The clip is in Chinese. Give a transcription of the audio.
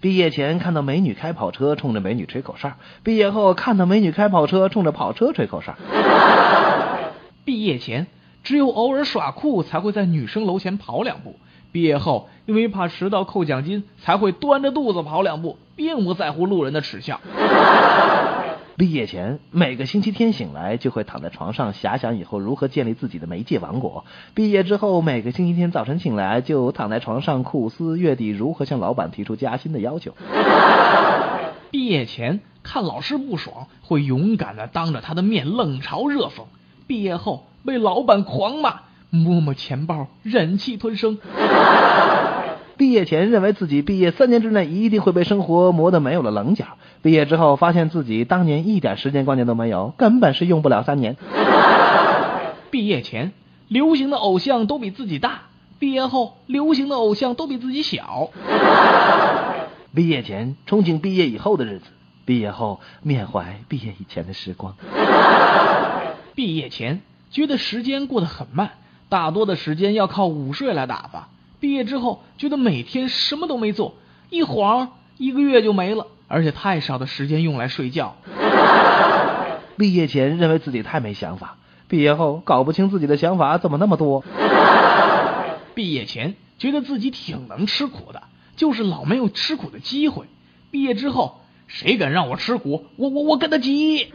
毕业前看到美女开跑车，冲着美女吹口哨；毕业后看到美女开跑车，冲着跑车吹口哨。毕业前只有偶尔耍酷才会在女生楼前跑两步，毕业后因为怕迟到扣奖金，才会端着肚子跑两步，并不在乎路人的耻笑。毕业前每个星期天醒来就会躺在床上遐想以后如何建立自己的媒介王国。毕业之后每个星期天早晨醒来就躺在床上苦思月底如何向老板提出加薪的要求。毕业前看老师不爽会勇敢的当着他的面冷嘲热讽，毕业后被老板狂骂，摸摸钱包忍气吞声。毕业前认为自己毕业三年之内一定会被生活磨得没有了棱角，毕业之后发现自己当年一点时间观念都没有，根本是用不了三年。毕业前流行的偶像都比自己大，毕业后流行的偶像都比自己小。毕业前憧憬毕业以后的日子，毕业后缅怀毕业以前的时光。毕业前觉得时间过得很慢，大多的时间要靠午睡来打发。毕业之后，觉得每天什么都没做，一晃一个月就没了，而且太少的时间用来睡觉。毕业前认为自己太没想法，毕业后搞不清自己的想法怎么那么多。毕业前觉得自己挺能吃苦的，就是老没有吃苦的机会。毕业之后，谁敢让我吃苦，我我我跟他急。